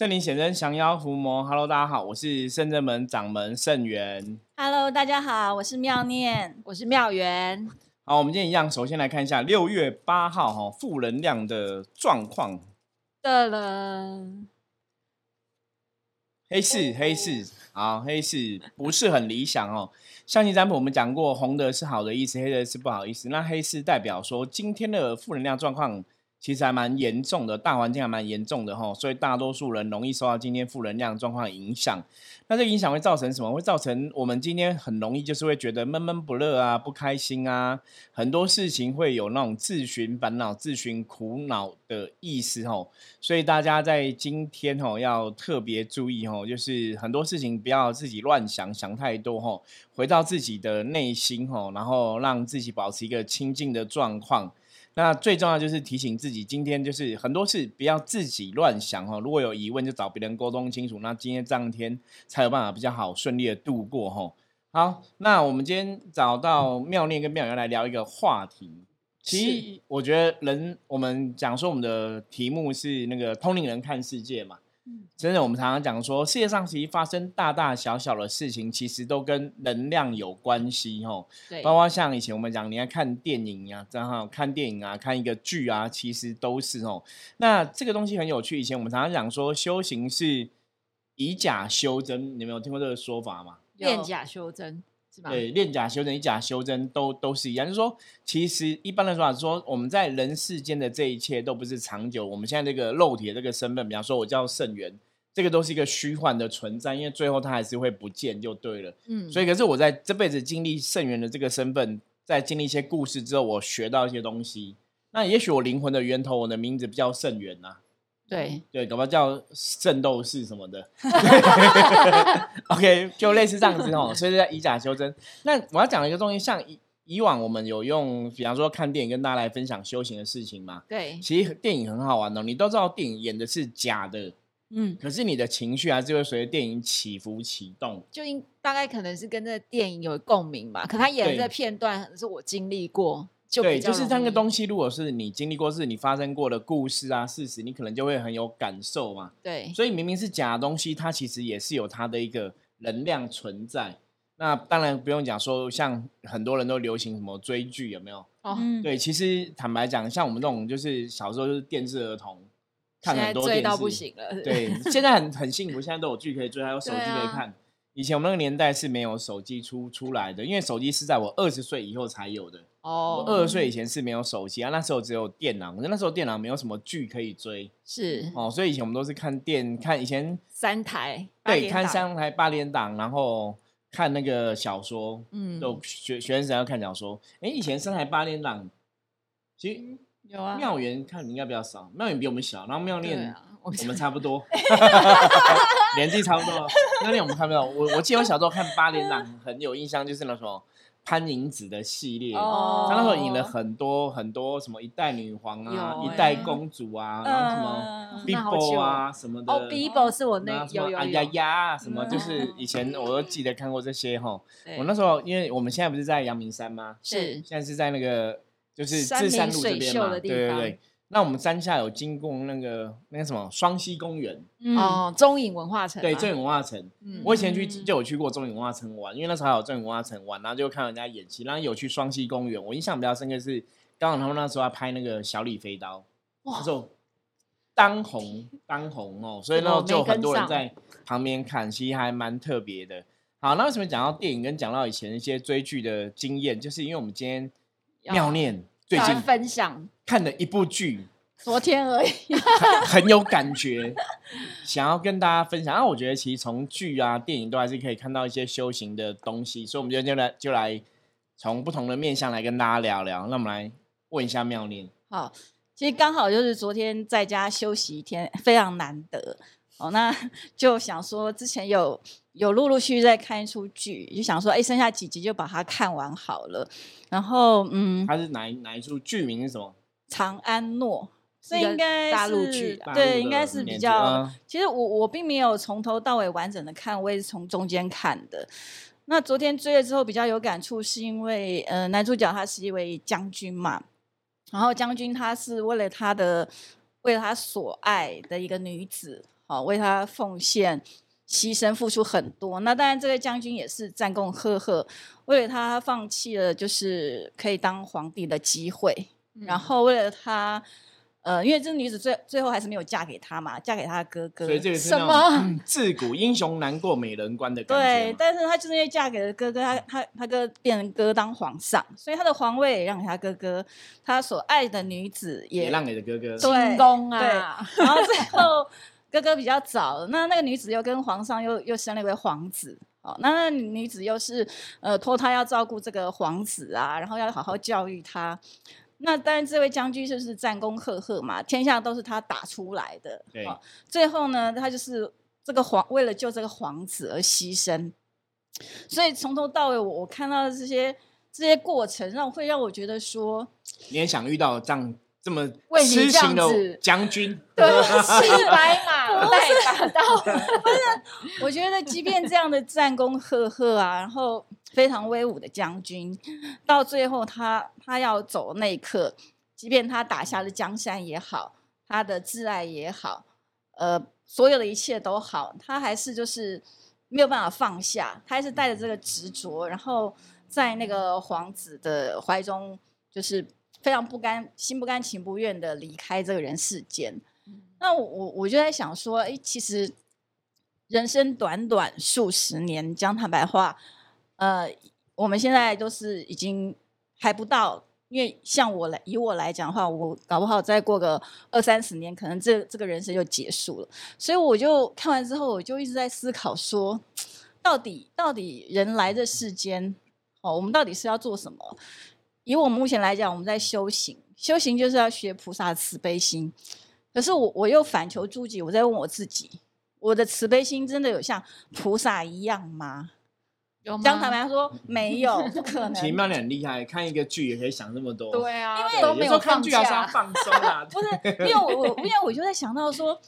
圣灵显真，降妖伏魔。Hello，大家好，我是圣正门掌门圣元。Hello，大家好，我是妙念。我是妙元，好，我们今天一样，首先来看一下六月八号哈负能量的状况。的了，黑市，黑市，好，黑市不是很理想哦。象棋占卜我们讲过，红的是好的意思，黑的是不好意思。那黑市代表说今天的负能量状况其实还蛮严重的，大环境还蛮严重的哈，所以大多数人容易受到今天负能量状况影响。那这影响会造成什么？会造成我们今天很容易就是会觉得闷闷不乐啊，不开心啊，很多事情会有那种自寻烦恼、自寻苦恼的意思吼。所以大家在今天吼要特别注意吼，就是很多事情不要自己乱想，想太多吼，回到自己的内心吼，然后让自己保持一个清静的状况。那最重要就是提醒自己，今天就是很多事不要自己乱想哦。如果有疑问，就找别人沟通清楚。那今天这一天才有办法比较好顺利的度过吼。好，那我们今天找到妙念跟妙瑶来聊一个话题。其实我觉得人，我们讲说我们的题目是那个通灵人看世界嘛。真的，我们常常讲说，世界上其实发生大大小小的事情，其实都跟能量有关系哦。对，包括像以前我们讲，你要看电影呀、然后看电影啊，看一个剧啊，其实都是哦。那这个东西很有趣。以前我们常常讲说，修行是以假修真，你们有听过这个说法吗？练假修真是吧？对，练假修真、以假修真都都是一样。就是说，其实一般的说法是说，我们在人世间的这一切都不是长久。我们现在这个肉体的这个身份，比方说我叫圣元，这个都是一个虚幻的存在，因为最后它还是会不见就对了。嗯，所以，可是我在这辈子经历圣元的这个身份，在经历一些故事之后，我学到一些东西。那也许我灵魂的源头，我的名字不叫圣元呐、对，对，搞不好叫圣斗士什么的。OK，就类似这样子哦。所以在以假修真。那我要讲一个东西，像以以往我们有用，比方说看电影跟大家来分享修行的事情嘛。对，其实电影很好玩哦，你都知道电影演的是假的，嗯，可是你的情绪还是会随着电影起伏启动。就应大概可能是跟这个电影有共鸣吧，可他演的对这个片段可能是我经历过，就对，就是那个，东西，如果是你经历过、是你发生过的故事啊、事实，你可能就会很有感受嘛。对，所以明明是假的东西，它其实也是有它的一个能量存在。那当然不用讲说，像很多人都流行什么追剧，有没有？哦，嗯，对，其实坦白讲，像我们这种就是小时候就是电视儿童，看很多电视，追到不行了，对，现在很很幸福，现在都有剧可以追，还有手机可以看。以前我们那个年代是没有手机出出来的，因为手机是在我二十岁以后才有的。哦我，二十岁以前是没有手机啊，那时候只有电脑，可是那时候电脑没有什么剧可以追是哦，所以以前我们都是看电看以前三台，八对看，三台八点档，然后看那个小说，嗯，就学学生要看小说。哎，以前三台八点档，其实有啊，妙元看应该比较少，妙元比我们小，然后妙念、啊，我我们差不多，年纪差不多。妙念我们看不到，我我记得我小时候看八点档很有印象，就是那什么潘迎紫的系列。哦，他那时候引了很多很多什么一代女皇啊、有一代欸公主啊，然后什么 Bibo 久啊什么的。哦，Bibo 是我那有有哎呀呀啊什么，嗯就是以前我都记得看过这些哈。我那时候因为我们现在不是在阳明山吗？是现在是在那个就是山至山明水路这边嘛，秀的地方对对对。那我们山下有经过那个那个什么双溪公园，嗯，哦，中影文化城对，中影文化城。嗯我以前去嗯就有去过中影文化城玩，因为那时候还有中影文化城玩，然后就看人家演戏，然后有去双溪公园。我印象比较深刻是，刚好他们那时候要拍那个小李飞刀，哇那时候当红当红哦，所以那时候就很多人在旁边看，其实还蛮特别的。好，那为什么讲到电影跟讲到以前一些追剧的经验，就是因为我们今天要妙念最近分享，看了一部剧，昨天而已，很很有感觉，想要跟大家分享。然后我觉得其实从剧啊、电影都还是可以看到一些修行的东西，所以我们今天就来就来从不同的面向来跟大家聊聊。那我们来问一下妙念，好，其实刚好就是昨天在家休息一天，非常难得哦。那 就想说，之前有有陆陆续续在看一出剧，就想说，哎，剩下几集就把它看完好了。然后，嗯，它是哪一哪一出剧名是什么？长安诺，这应该大陆剧啊对，应该是比较。嗯其实我我并没有从头到尾完整的看，我也是从中间看的。那昨天追了之后比较有感触，是因为呃男主角他是一位将军嘛，然后将军他是为了他的为了他所爱的一个女子，好为他奉献、牺牲、付出很多。那当然，这位将军也是战功赫赫，为了他放弃了就是可以当皇帝的机会，然后为了他。呃，因为这个女子最最后还是没有嫁给他嘛，嫁给他的哥哥。所以这个是什么嗯自古英雄难过美人关的感觉对，但是她就是因为嫁给了哥哥，她她她哥变成哥当皇上，所以她的皇位也让给他哥哥，他所爱的女子也也让给了哥哥。对进宫啊，然后最后哥哥比较早，那那个女子又跟皇上又又生了一位皇子。哦，那那女子又是呃托他要照顾这个皇子啊，然后要好好教育他。那当然，这位将军就是战功赫赫嘛，天下都是他打出来的。对哦最后呢，他就是这个皇为了救这个皇子而牺牲。所以从头到尾，我我看到的这些这些过程，让会让我觉得说，你也想遇到这样这么为你这样痴情的子将军？对，是白马带大刀，不是 我觉得，即便这样的战功赫赫啊，然后非常威武的将军，到最后他他要走的那一刻，即便他打下了江山也好，他的挚爱也好，呃，所有的一切都好，他还是就是没有办法放下，他还是带着这个执着，然后在那个皇子的怀中，就是非常不甘心不甘情不愿的离开这个人世间。那我我我就在想说，哎，其实人生短短数十年，讲坦白话，呃，我们现在都是已经还不到，因为像我来以我来讲的话，我搞不好再过个二三十年，可能这这个人生就结束了。所以我就看完之后，我就一直在思考说，到底到底人来这世间，哦，我们到底是要做什么？以我们目前来讲，我们在修行，修行就是要学菩萨的慈悲心。可是我我又反求诸己，我在问我自己，我的慈悲心真的有像菩萨一样吗？有吗江坦白说没有，不可能。奇妙你很厉害，看一个剧也可以想那么多。对啊，因为有时候都没有放看剧还是要，放松啊。不是，因为我我因为我就在想到说，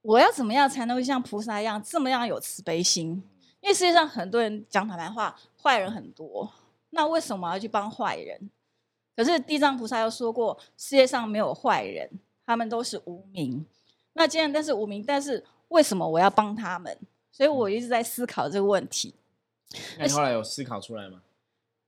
我要怎么样才能够像菩萨一样这么样有慈悲心？因为世界上很多人讲坦白话，坏人很多，那为什么要去帮坏人？可是地藏菩萨又说过，世界上没有坏人，他们都是无名。那既然但是无名，但是为什么我要帮他们？所以我一直在思考这个问题。那你后来有思考出来吗？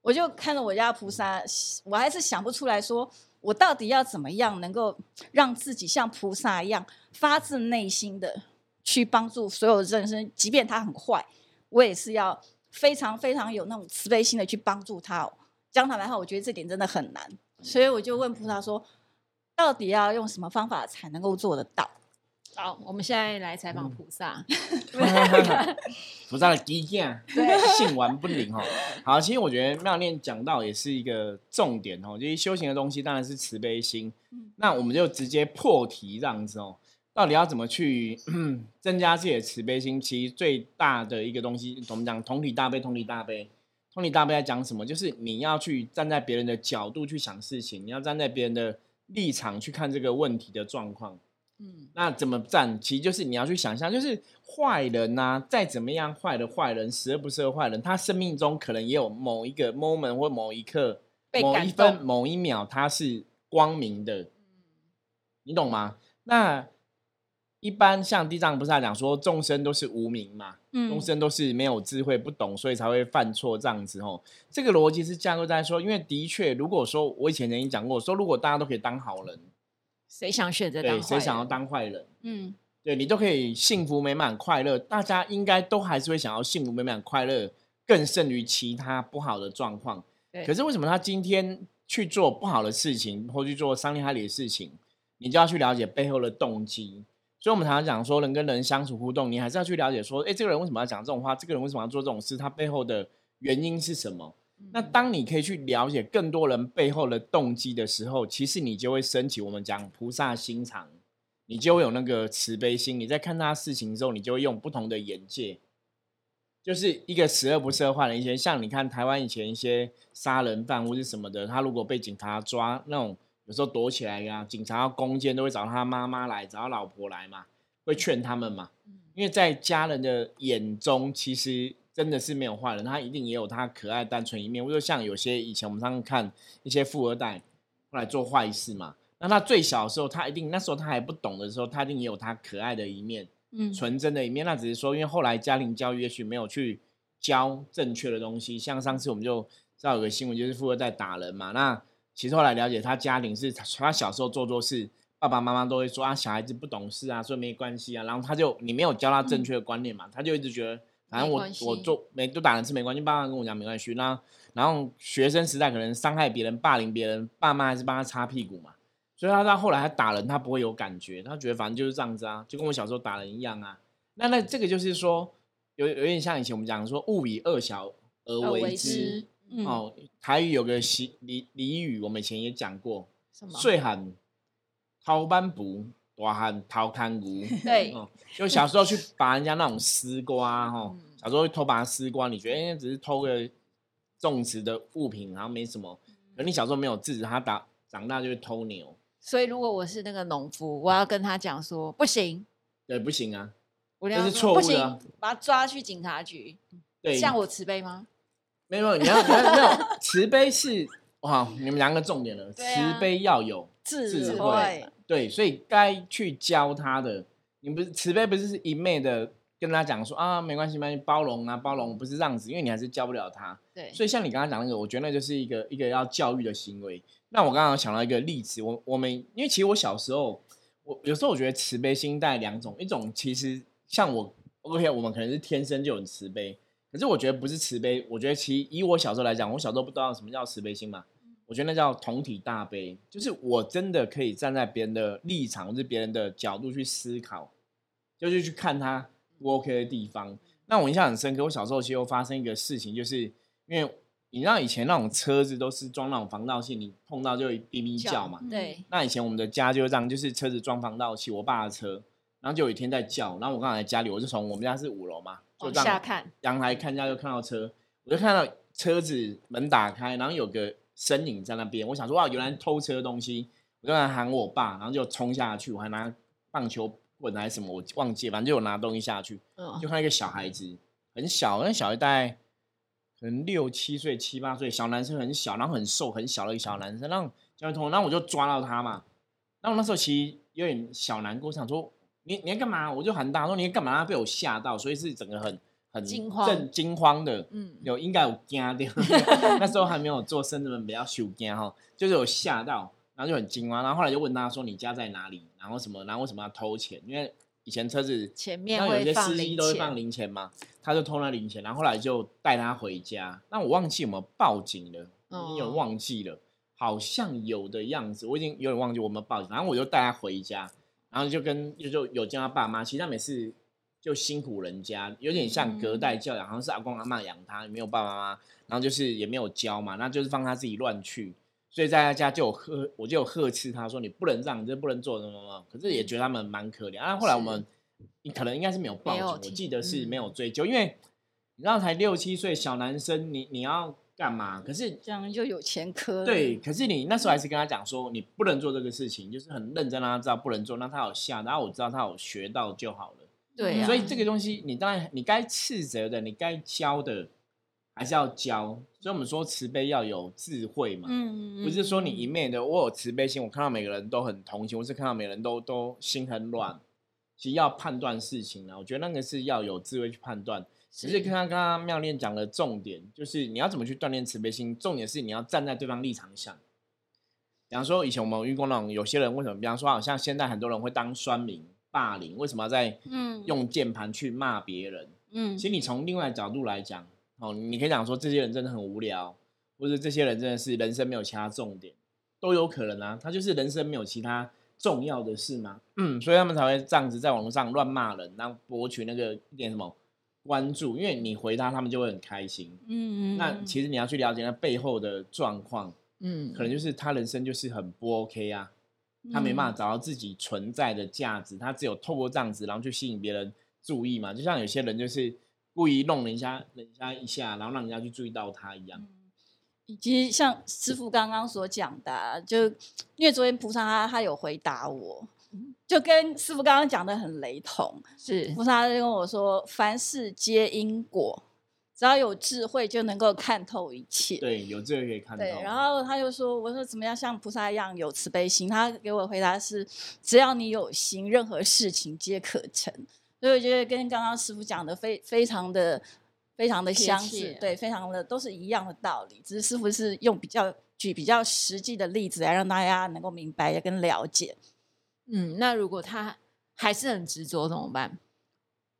我就看着我家菩萨，我还是想不出来说，我到底要怎么样能够让自己像菩萨一样，发自内心的去帮助所有人生，即便他很坏，我也是要非常非常有那种慈悲心的去帮助他。哦讲坦白话，我觉得这点真的很难，所以我就问菩萨说，到底要用什么方法才能够做得到？好，我们现在来采访菩萨。菩萨的基件，性顽不灵哦。好，其实我觉得妙念讲到也是一个重点哦，就是修行的东西当然是慈悲心。那我们就直接破题这样子哦，到底要怎么去 增加自己的慈悲心？其实最大的一个东西，我们讲同体大悲，同体大悲，同体大悲在讲什么？就是你要去站在别人的角度去想事情，你要站在别人的立场去看这个问题的状况。嗯，那怎么站？其实就是你要去想象，就是坏人呐、再怎么样坏的坏人，十恶不赦的坏人，他生命中可能也有某一个 moment 或某一刻、某一分、某一秒，他是光明的，你懂吗？那一般像地藏菩萨讲说，众生都是无名嘛，众嗯生都是没有智慧、不懂，所以才会犯错这样子哦。这个逻辑是架构在说，因为的确，如果说我以前曾经讲过，说如果大家都可以当好人，谁想选择当谁想要人当坏人？嗯对你都可以幸福美满快乐，大家应该都还是会想要幸福美满快乐，更胜于其他不好的状况。对可是为什么他今天去做不好的事情，或去做伤天害理的事情，你就要去了解背后的动机。所以，我们常常讲说，人跟人相处互动，你还是要去了解说，哎，这个人为什么要讲这种话？这个人为什么要做这种事？他背后的原因是什么？那当你可以去了解更多人背后的动机的时候，其实你就会升起我们讲菩萨心肠，你就会有那个慈悲心。你在看他事情之后，你就会用不同的眼界，就是一个十恶不赦的坏人。以前像你看台湾以前一些杀人犯或是什么的，他如果被警察抓，那种有时候躲起来呀、警察要攻坚都会找他妈妈来，找他老婆来嘛，会劝他们嘛。因为在家人的眼中，其实真的是没有坏人，他一定也有他可爱单纯一面。或者像有些以前我们常常看一些富二代后来做坏事嘛，那他最小的时候，他一定那时候他还不懂的时候，他一定也有他可爱的一面、嗯，纯真的一面。那只是说，因为后来家庭教育也许没有去教正确的东西。像上次我们就知道有个新闻，就是富二代打人嘛。那其实后来了解，他家庭是他小时候做错事，爸爸妈妈都会说啊，小孩子不懂事啊，所以没关系啊。然后他就你没有教他正确的观念嘛，他就一直觉得反正我我做没都打人是没关系，爸妈跟我讲没关系。那然后学生时代可能伤害别人、霸凌别人，爸妈还是帮他擦屁股嘛。所以他到后来他打人，他不会有感觉，他觉得反正就是这样子啊，就跟我小时候打人一样啊。那那这个就是说，有有点像以前我们讲说“勿以恶小而而为之”嗯哦。台语有个习俚俚语，我们以前也讲过，什么？岁喊掏斑布，大喊掏贪污。对哦，就小时候去拔人家那种丝瓜哈，嗯小时候会偷拔丝瓜，你觉得哎、只是偷个种植的物品，然后没什么。可你小时候没有制止他打，长大就会偷牛，所以如果我是那个农夫，我要跟他讲说不行，对，不行啊，我这是错误的把他抓去警察局。对，像我慈悲吗？没有，你要你要没有慈悲是哇，你们两个重点了，对啊慈悲要有智智慧慧，对，所以该去教他的，你不是慈悲，不是是一昧的跟他讲说啊，没关系，没关系，包容啊，包容，不是这样子，因为你还是教不了他。对，所以像你刚刚讲那个，我觉得那就是一个一个要教育的行为。那我刚刚有想到一个例子，我我们因为其实我小时候，我有时候我觉得慈悲心带两种，一种其实像我，OK，我们可能是天生就很慈悲，可是我觉得不是慈悲，我觉得其实以我小时候来讲，我小时候不知道什么叫慈悲心嘛，我觉得那叫同体大悲，就是我真的可以站在别人的立场或是别人的角度去思考，就是去看他不 OK 的地方。那我印象很深刻，我小时候其实有发生一个事情，就是因为你知道以前那种车子都是装那种防盗器，你碰到就会哔哔叫嘛。对，那以前我们的家就这样，就是车子装防盗器，我爸的车，然后就有一天在叫，然后我刚好在家里，我就从我们家是五楼嘛，就往下看，阳台看一下就看到车，我就看到车子门打开，然后有个身影在那边，我想说哇，原来偷车的东西，我就在喊我爸，然后就冲下去，我还拿棒球棍还是什么，我忘记了，反正就有拿东西下去，嗯就看到一个小孩子，很小，那小孩大概可能六七岁、七八岁，小男生很小，然后很瘦很小的一个小男生，然后交通，然后我就抓到他嘛，然后我那时候其实有点小难过，想说你你要干嘛？我就喊大说你要干嘛？他被我吓到，所以是整个很很惊慌震惊慌的，嗯，有应该有惊掉，那时候还没有做生子们比较羞惊哈，就是有吓到，然后就很惊慌，然后后来就问他说你家在哪里？然后什么？然后为什么要偷钱？因为以前车子前面有些司机都会放，零钱嘛，他就偷那零钱，然后后来就带他回家。那我忘记有没有报警了，有哦忘记了，好像有的样子，我已经有点忘记我们报警。然后我就带他回家，然后就跟就就有叫他爸妈，其实他每次就辛苦人家，有点像隔代教养，好像是阿公阿妈养他，没有爸爸妈妈，然后就是也没有教嘛，那就是放他自己乱去。所以在他家就有呵，我就有呵斥他说：“你不能这样，你这不能做什么什么。”可是也觉得他们蛮可怜。啊，后来我们你可能应该是没有报警，我记得是嗯没有追究，因为你知道才六七岁小男生，你你要干嘛？可是这样就有前科。对，可是你那时候还是跟他讲说，你不能做这个事情，就是很认真让他知道不能做，让他有下，然后我知道他有学到就好了。对啊，所以这个东西，你当然你该斥责的，你该教的，还是要教。所以我们说慈悲要有智慧嘛，嗯，嗯，不是说你一面的我有慈悲心，我看到每个人都很同情，或是看到每个人都都心很软。其实要判断事情呢，我觉得那个是要有智慧去判断。只是是刚刚刚刚妙恋讲的重点，就是你要怎么去锻炼慈悲心，重点是你要站在对方立场想。比方说，以前我们有遇过那种有些人为什么，比方说，好像现在很多人会当酸民、霸凌，为什么要在嗯用键盘去骂别人？嗯其实你从另外角度来讲，哦，你可以讲说这些人真的很无聊，或者这些人真的是人生没有其他重点，都有可能啊。他就是人生没有其他重要的事嘛，嗯，所以他们才会这样子在网络上乱骂人，然后博取那个一点什么关注，因为你回他，他们就会很开心。嗯嗯，那其实你要去了解那背后的状况，嗯，可能就是他人生就是很不 OK 啊，他没办法找到自己存在的价值，他只有透过这样子，然后去吸引别人注意嘛。就像有些人就是故意弄人家人家一下，然后让人家去注意到他一样。以及像师傅刚刚所讲的啊、就因为昨天菩萨他他有回答我，就跟师傅刚刚讲的很雷同。是菩萨就跟我说，凡事皆因果，只要有智慧就能够看透一切。对，有智慧可以看透。对，然后他就说：“我说怎么样像菩萨一样有慈悲心？”他给我回答是：“只要你有心，任何事情皆可成。”所以我觉得跟刚刚师傅讲的非非常的非常的相似切，对，非常的都是一样的道理，只是师傅是用比较举比较实际的例子来让大家能够明白跟了解。嗯，那如果他还是很执着怎么办？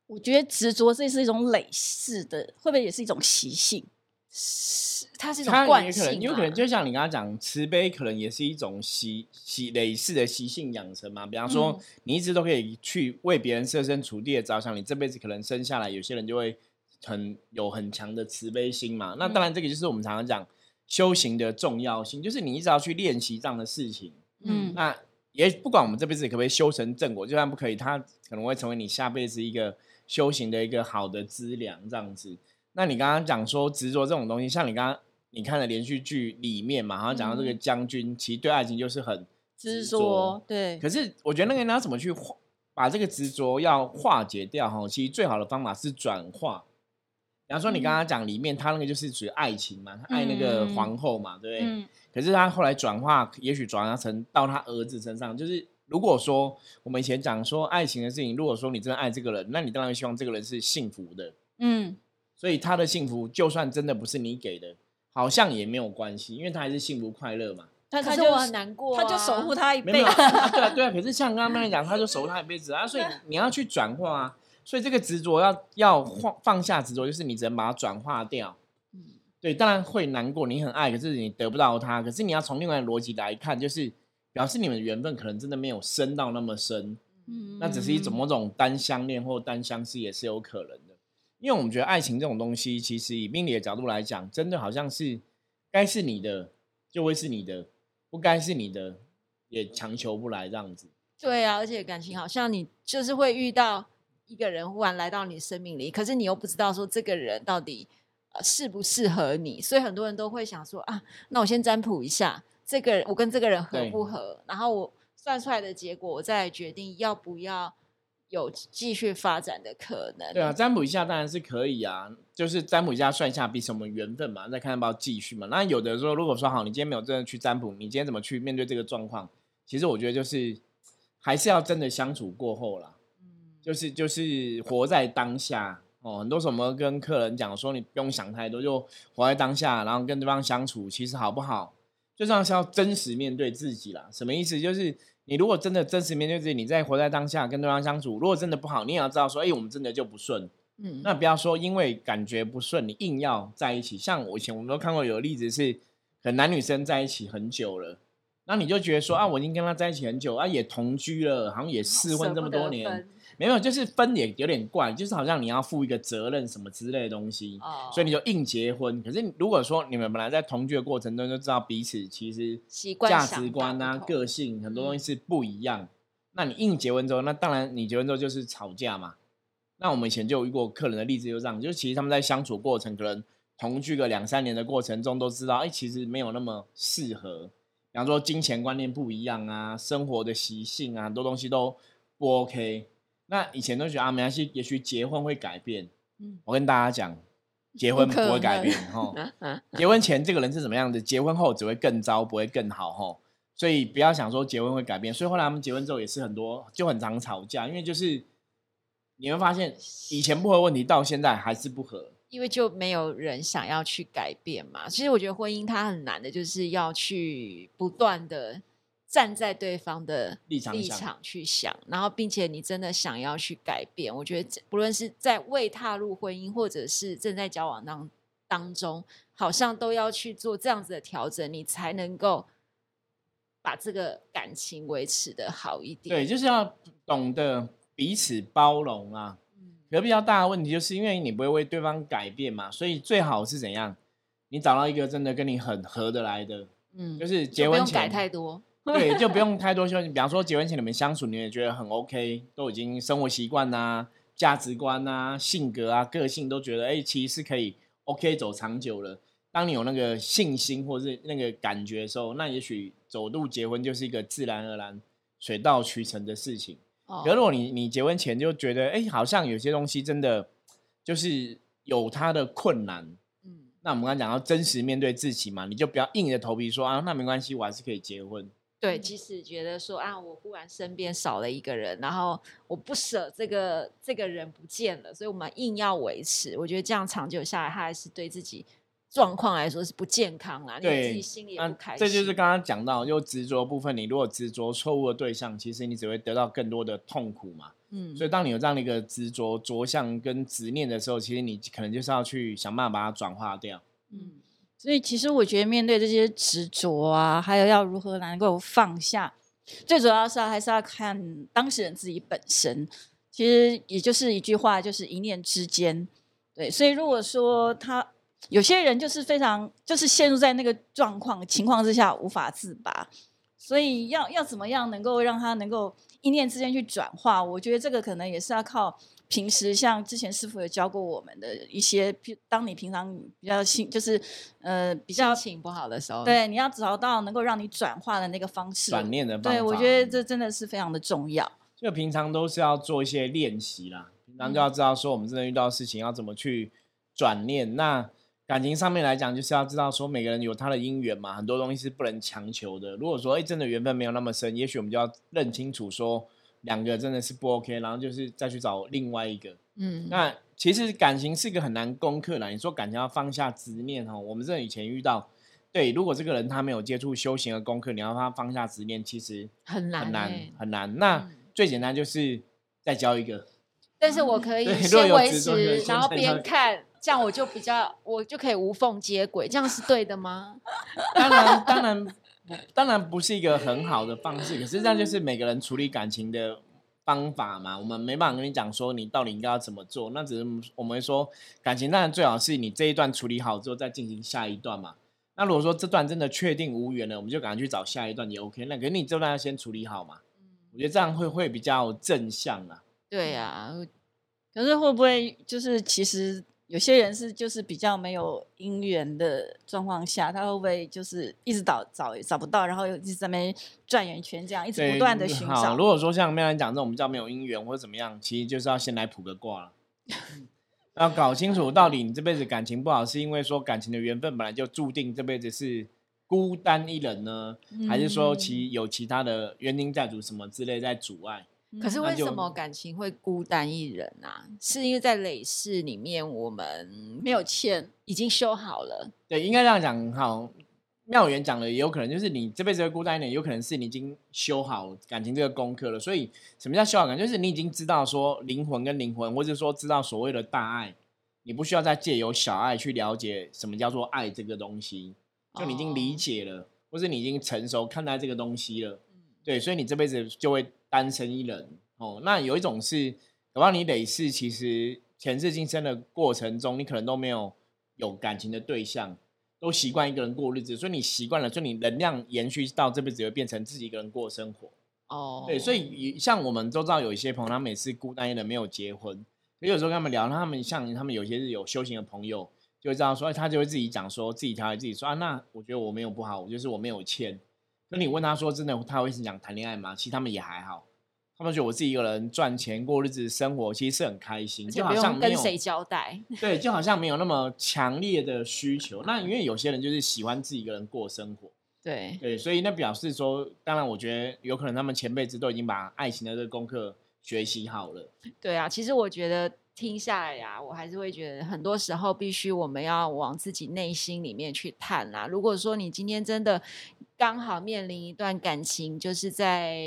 我觉得执着这是一种累世的，会不会也是一种习性？是，它是一种惯性也可能，有可能就像你刚刚讲，慈悲可能也是一种习习累世的习性养成嘛。比方说，嗯你一直都可以去为别人设身处地的着想，你这辈子可能生下来，有些人就会很有很强的慈悲心嘛。那当然，这个就是我们常常讲修行的重要性，就是你一直要去练习这样的事情。嗯那也不管我们这辈子可不可以修成正果，就算不可以，它可能会成为你下辈子一个修行的一个好的资粮，这样子。那你刚刚讲说执着这种东西，像你刚刚你看的连续剧里面嘛，好像讲到这个嗯将军，其实对爱情就是很执着，对，可是我觉得那个人要怎么去化把这个执着要化解掉哈？其实最好的方法是转化。比方说你刚刚讲里面，他那个就是属于爱情嘛，他爱那个嗯皇后嘛，对不对？嗯可是他后来转化，也许转化成到他儿子身上。就是如果说我们以前讲说爱情的事情，如果说你真的爱这个人，那你当然希望这个人是幸福的。嗯，所以他的幸福，就算真的不是你给的，好像也没有关系，因为他还是幸福快乐嘛。他他就可是我很难过、啊，他就守护他一辈子。啊，对啊，对啊。可是像刚刚那讲，他就守护他一辈子啊，所以 你要去转化啊。所以这个执着要要放放下执着，就是你只能把它转化掉。嗯对，当然会难过，你很爱，可是你得不到他。可是你要从另外的逻辑来看，就是表示你们的缘分可能真的没有深到那么深，嗯那只是一种某种单相恋或单相思也是有可能的。因为我们觉得爱情这种东西，其实以命理的角度来讲，真的好像是该是你的就会是你的，不该是你的也强求不来这样子。对啊，而且感情好像你就是会遇到一个人忽然来到你生命里，可是你又不知道说这个人到底呃适不适合你，所以很多人都会想说啊，那我先占卜一下这个人，我跟这个人合不合，然后我算出来的结果，我再来决定要不要有继续发展的可能。对啊，，占卜一下当然是可以啊，就是占卜一下算一下彼此我们缘分嘛，再看要不要继续嘛。那有的时候如果说好，你今天没有真的去占卜，你今天怎么去面对这个状况？其实我觉得就是还是要真的相处过后啦。嗯，就是就是活在当下哦。很多时候我们跟客人讲说，你不用想太多，就活在当下，然后跟对方相处，其实好不好，就像是要真实面对自己啦。什么意思？就是你如果真的真实面对自己，你在活在当下跟对方相处，如果真的不好，你也要知道说，哎、我们真的就不顺。嗯，那不要说因为感觉不顺，你硬要在一起。像我以前我们都看过有例子是，可能男女生在一起很久了。那你就觉得说啊，我已经跟他在一起很久啊，也同居了，好像也试婚这么多年，没有，就是分也有点怪，就是好像你要负一个责任什么之类的东西，哦，所以你就硬结婚。可是如果说你们本来在同居的过程中就知道彼此其实价值观啊、个性很多东西是不一样，那你硬结婚之后，那当然你结婚之后就是吵架嘛。那我们以前就有遇过客人的例子，就这样，就是其实他们在相处过程，可能同居个两三年的过程中，都知道，哎，其实没有那么适合。比方说金钱观念不一样啊，生活的习性啊，很多东西都不 OK。那以前都觉得啊，没关系，也许结婚会改变。嗯我跟大家讲，结婚不会改变哈。结婚前这个人是怎么样的，结婚后只会更糟，不会更好哈。所以不要想说结婚会改变。所以后来他们结婚之后也是很多就很常吵架，因为就是你会发现以前不合问题，到现在还是不合。因为就没有人想要去改变嘛。其实我觉得婚姻它很难的，就是要去不断的站在对方的立立场立场去想，然后并且你真的想要去改变。我觉得这不论是在未踏入婚姻，或者是正在交往当当中，好像都要去做这样子的调整，你才能够把这个感情维持的好一点。对，就是要懂得彼此包容啊。嗯，可比较大的问题就是因为你不会为对方改变嘛，所以最好是怎样？你找到一个真的跟你很合得来的，嗯，就是结婚前不用改太多。对，就不用太多修行。比方说结婚前你们相处，你也觉得很 OK，都已经生活习惯呐、价值观呐、性格啊、个性都觉得，哎、其实是可以 OK 走长久了。当你有那个信心或是那个感觉的时候，那也许走路结婚就是一个自然而然、水到渠成的事情。哦可如果你你结婚前就觉得，哎、好像有些东西真的就是有它的困难。嗯，那我们刚刚讲到真实面对自己嘛，你就不要硬着头皮说啊，那没关系，我还是可以结婚。对，即使觉得说啊，我忽然身边少了一个人，然后我不舍这个这个人不见了，所以我们硬要维持。我觉得这样长久下来，他还是对自己状况来说是不健康啦，你自己心里也不开心。这就是刚刚讲到，就执着部分，你如果执着错误的对象，其实你只会得到更多的痛苦嘛。嗯，所以，当你有这样的一个执着、着相跟执念的时候，其实你可能就是要去想办法把它转化掉。嗯所以其实我觉得面对这些执着啊，还有要如何能够放下，最主要是还是要看当事人自己本身。其实也就是一句话，就是一念之间。对，所以如果说他有些人就是非常就是陷入在那个状况情况之下无法自拔，所以要要怎么样能够让他能够一念之间去转化？我觉得这个可能也是要靠平时像之前师傅有教过我们的一些，譬当你平常比较心就是呃比比较心情不好的时候，，对，你要找到能够让你转化的那个方式。转念的方法，对，我觉得这真的是非常的重要。就平常都是要做一些练习啦，平常就要知道说我们真的遇到事情要怎么去转念。那感情上面来讲，就是要知道说每个人有他的因缘嘛，很多东西是不能强求的。如果说哎真的缘分没有那么深，也许我们就要认清楚说两个真的是不 OK，然后就是再去找另外一个。嗯，那其实感情是一个很难攻克的。你说感情要放下执念哦，我们这以前遇到，对，如果这个人他没有接触修行的功课，你要他放下执念，其实很难很难欸很难。那嗯最简单就是再交一个，但是我可以先维持，然后边看，这样我就比较，我就可以无缝接轨，这样是对的吗？当然当然不当然不是一个很好的方式，可是这样就是每个人处理感情的方法嘛。我们没办法跟你讲说你到底应该要怎么做，那只是我们会说感情当然最好是你这一段处理好之后再进行下一段嘛。那如果说这段真的确定无缘了，我们就赶快去找下一段也 OK。那可是你这段要先处理好嘛，我觉得这样会会比较正向啊。对呀、可是会不会就是其实有些人是就是比较没有姻缘的状况下，他会不会就是一直找找找不到，然后又一直在那边转圆圈，这样一直，不断的寻好，找如？果说像妙兰讲这种比较没有姻缘或者怎么样，其实就是要先来卜个卦了。要搞清楚到底你这辈子感情不好，是因为说感情的缘分本来就注定这辈子是孤单一人呢，还是说其有其他的冤亲债主什么之类在阻碍？可是为什么感情会孤单一人啊？是因为在累世里面，我们没有欠，已经修好了，对，应该这样讲。好，妙元讲的也有可能就是你这辈子会孤单一点，有可能是你已经修好感情这个功课了。所以什么叫修好感？就是你已经知道说灵魂跟灵魂，或者说知道所谓的大爱，你不需要再借由小爱去了解什么叫做爱这个东西，就你已经理哦解了，或是你已经成熟看待这个东西了。对，所以你这辈子就会单身一人哦。那有一种是，搞不好你累世其实前世今生的过程中，你可能都没有有感情的对象，都习惯一个人过日子，所以你习惯了，所以你能量延续到这辈子，会变成自己一个人过生活。哦，对，所以以像我们都知道有一些朋友，他们也是孤单一人，没有结婚。所以有时候跟他们聊，他们像他们有些是有修行的朋友，就会这样说，哎他就会自己讲说，自己调节自己说啊，那我觉得我没有不好，我就是我没有欠。那你问他说，真的他会是讲谈恋爱吗？其实他们也还好，他们觉得我自己一个人赚钱过日子生活，其实是很开心，就好像跟谁交代。对，就好像没有那么强烈的需求。那因为有些人就是喜欢自己一个人过生活，对，对，所以那表示说，当然我觉得有可能他们前辈子都已经把爱情的这个功课学习好了。对啊，其实我觉得听下来呀、我还是会觉得很多时候必须我们要往自己内心里面去探啦。如果说你今天真的刚好面临一段感情，就是在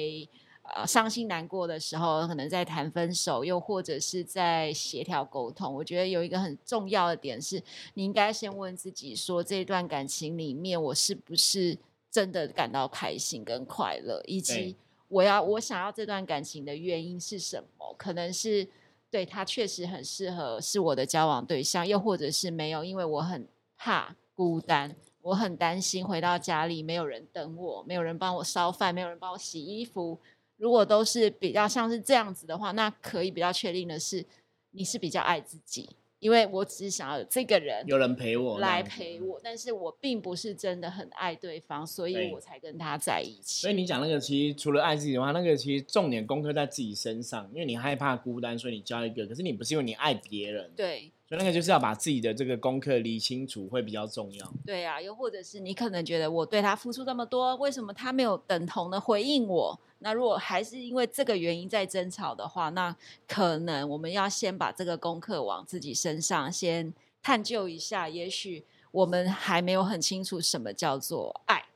呃伤心难过的时候，可能在谈分手，又或者是在协调沟通，我觉得有一个很重要的点是，你应该先问自己说，这段感情里面我是不是真的感到开心跟快乐，以及我要我想要这段感情的原因是什么？可能是对他确实很适合是我的交往对象，又或者是没有，因为我很怕孤单，我很担心回到家里没有人等我，没有人帮我烧饭，没有人帮我洗衣服。如果都是比较像是这样子的话，那可以比较确定的是，你是比较爱自己，因为我只是想要有这个人有人陪我来陪我，但是我并不是真的很爱对方，所以我才跟他在一起。所以你讲那个，其实除了爱自己的话，那个其实重点功课在自己身上，因为你害怕孤单，所以你交一个。可是你不是因为你爱别人，对，所以那个就是要把自己的这个功课理清楚，会比较重要。对啊，又或者是你可能觉得我对他付出这么多，为什么他没有等同的回应我？那如果还是因为这个原因在争吵的话，那可能我们要先把这个功课往自己身上先探究一下，也许我们还没有很清楚什么叫做爱，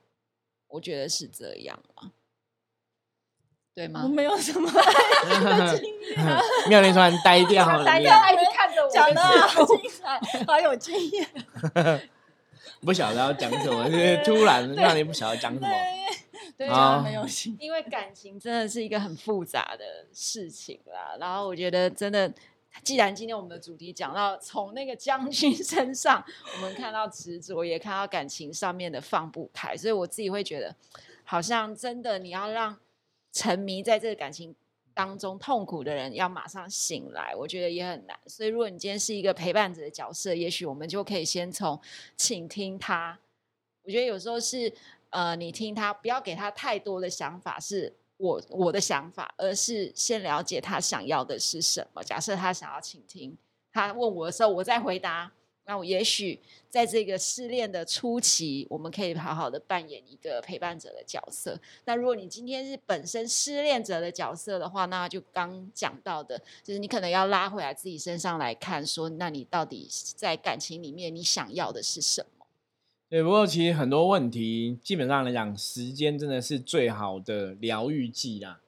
我觉得是这样啊，对吗我吗？没有什么经验，妙莲突然呆掉了，讲的好精彩，好有经验。不晓得要讲什么，就是突然让你不晓得讲什么。对，好讲得没有心。因为感情真的是一个很复杂的事情啦。然后我觉得真的，既然今天我们的主题讲到从那个将军身上，我们看到执着，也看到感情上面的放不开，所以我自己会觉得，好像真的你要让沉迷在这个感情。当中痛苦的人要马上醒来，我觉得也很难。所以，如果你今天是一个陪伴者的角色，也许我们就可以先从倾听他。我觉得有时候是呃，你听他，不要给他太多的想法，是我我的想法，而是先了解他想要的是什么。假设他想要倾听，他问我的时候，我再回答。那我也许在这个失恋的初期，我们可以好好的扮演一个陪伴者的角色。那如果你今天是本身失恋者的角色的话，那就刚讲到的，就是你可能要拉回来自己身上来看，说那你到底在感情里面你想要的是什么？对，不过其实很多问题，基本上来讲，时间真的是最好的疗愈剂啦。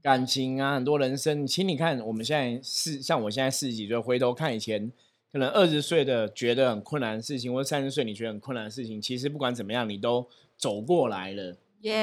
感情啊，很多人生，其实你看，我们现在是像我现在四十几岁，回头看以前，可能二十岁的觉得很困难的事情，或者三十岁你觉得很困难的事情，其实不管怎么样，你都走过来了。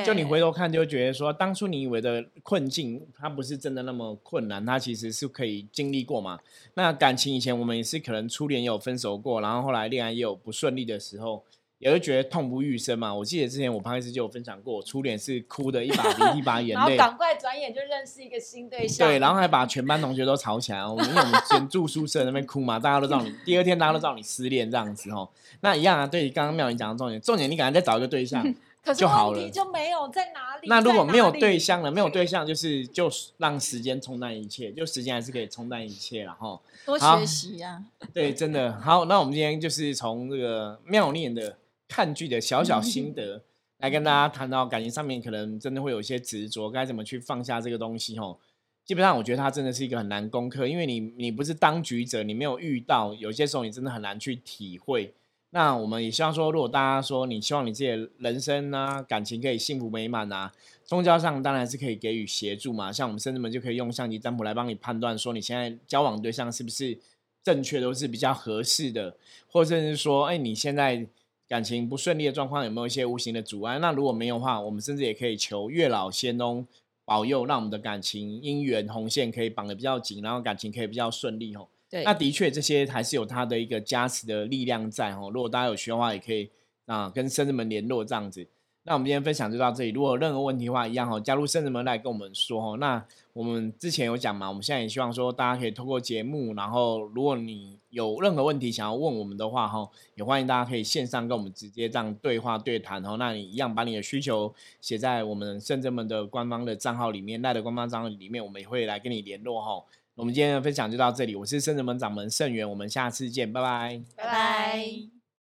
就你回头看，就会觉得说，当初你以为的困境，它不是真的那么困难，它其实是可以经历过嘛。那感情以前我们也是可能初恋也有分手过，然后后来恋爱也有不顺利的时候，也会觉得痛不欲生嘛。我记得之前我潘医师就有分享过，初恋是哭的一把鼻涕 一把眼然后泪，赶快转眼就认识一个新对象，对，然后还把全班同学都吵起来。我们我们住宿舍那边哭嘛，大家都知道你，第二天大家都知道你失恋这样子哦。那一样啊，对，刚刚妙玲讲的重点，重点你赶快再找一个对象。可是就好了问题就没有在哪里。那如果没有对象了，没有对象就是就让时间冲淡一切，就时间还是可以冲淡一切然后。多学习啊、对，真的好。那我们今天就是从这个妙念的看剧的小小心得，来跟大家谈到感情上面可能真的会有一些执着，该怎么去放下这个东西哦。基本上我觉得它真的是一个很难攻克，因为你你不是当局者，你没有遇到，有些时候你真的很难去体会。那我们也希望说，如果大家说你希望你自己的人生啊、感情可以幸福美满啊，宗教上当然是可以给予协助嘛。像我们甚至们就可以用相机占卜来帮你判断，说你现在交往对象是不是正确，都是比较合适的，或者是说，哎，你现在感情不顺利的状况有没有一些无形的阻碍？那如果没有的话，我们甚至也可以求月老仙翁保佑，让我们的感情姻缘红线可以绑得比较紧，然后感情可以比较顺利哦。对，那的确，这些还是有它的一个加持的力量在哦。如果大家有需要的话，也可以啊跟生子们联络这样子。那我们今天分享就到这里。如果有任何问题的话，一样哦，加入生子们来跟我们说哦。那我们之前有讲嘛，我们现在也希望说大家可以透过节目，然后如果你有任何问题想要问我们的话哈，也欢迎大家可以线上跟我们直接这样对话对谈哦。那你一样把你的需求写在我们圣子们的官方的账号里面，赖的官方账号里面，我们也会来跟你联络哈。我们今天的分享就到这里，我是圣人门掌门盛元，我们下次见，拜拜。拜拜。